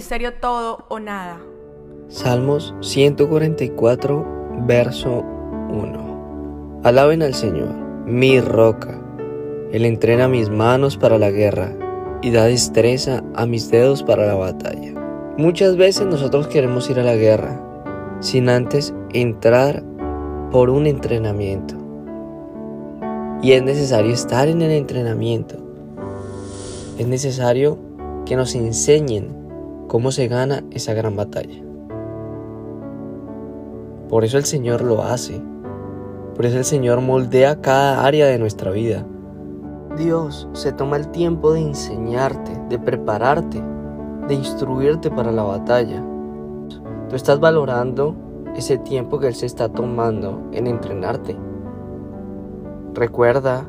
ministerio todo o nada. Salmos 144, verso 1. Alaben al Señor, mi roca. Él entrena mis manos para la guerra y da destreza a mis dedos para la batalla. Muchas veces nosotros queremos ir a la guerra sin antes entrar por un entrenamiento. Y es necesario estar en el entrenamiento. Es necesario que nos enseñen cómo se gana esa gran batalla. Por eso el Señor lo hace. Por eso el Señor moldea cada área de nuestra vida. Dios se toma el tiempo de enseñarte, de prepararte, de instruirte para la batalla. Tú estás valorando ese tiempo que Él se está tomando en entrenarte. Recuerda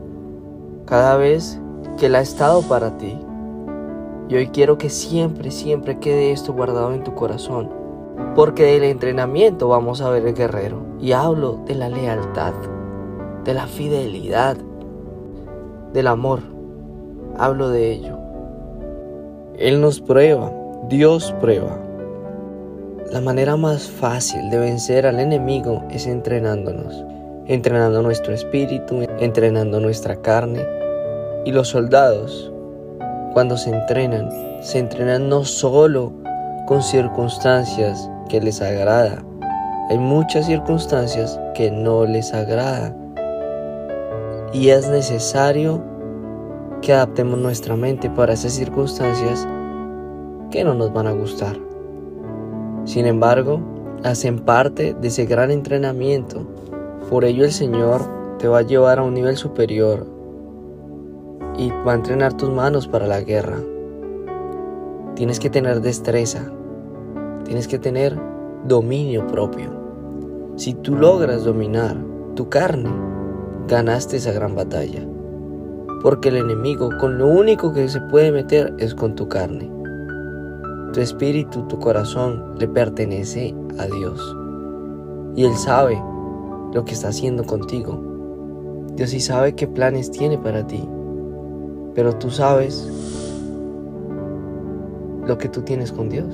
cada vez que Él ha estado para ti. Y hoy quiero que siempre, siempre quede esto guardado en tu corazón. Porque del entrenamiento vamos a ver el guerrero. Y hablo de la lealtad, de la fidelidad, del amor. Hablo de ello. Él nos prueba, Dios prueba. La manera más fácil de vencer al enemigo es entrenándonos, entrenando nuestro espíritu, entrenando nuestra carne. Y los soldados, cuando se entrenan, se entrenan no solo con circunstancias que les agrada, hay muchas circunstancias que no les agrada. Y es necesario que adaptemos nuestra mente para esas circunstancias que no nos van a gustar. Sin embargo, hacen parte de ese gran entrenamiento. Por ello el Señor te va a llevar a un nivel superior y va a entrenar tus manos para la guerra. Tienes que tener destreza, tienes que tener dominio propio. Si tú logras dominar tu carne, ganaste esa gran batalla. Porque el enemigo con lo único que se puede meter es con tu carne. Tu espíritu, tu corazón le pertenece a Dios. Y Él sabe lo que está haciendo contigo. Dios sí sabe qué planes tiene para ti. Pero tú sabes lo que tú tienes con Dios.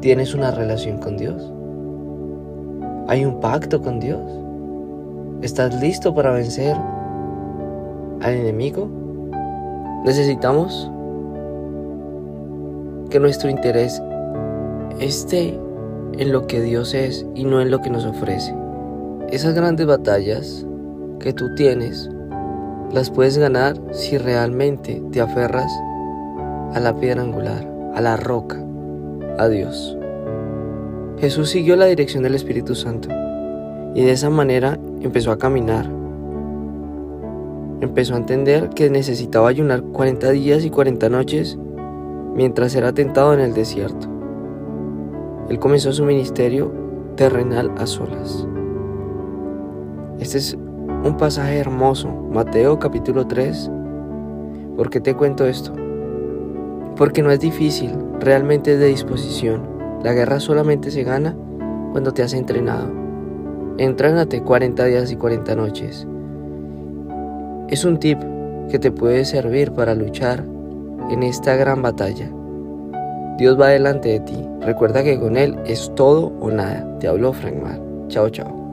Tienes una relación con Dios. Hay un pacto con Dios. ¿Estás listo para vencer al enemigo? Necesitamos que nuestro interés esté en lo que Dios es y no en lo que nos ofrece. Esas grandes batallas que tú tienes las puedes ganar si realmente te aferras a la piedra angular, a la roca, a Dios. Jesús siguió la dirección del Espíritu Santo y de esa manera empezó a caminar. Empezó a entender que necesitaba ayunar 40 días y 40 noches mientras era tentado en el desierto. Él comenzó su ministerio terrenal a solas. Este es un pasaje hermoso, Mateo capítulo 3. ¿Por qué te cuento esto? Porque no es difícil, realmente es de disposición. La guerra solamente se gana cuando te has entrenado. Entránate 40 días y 40 noches. Es un tip que te puede servir para luchar en esta gran batalla. Dios va delante de ti. Recuerda que con Él es todo o nada. Te habló Frank Mar. Chao, chao.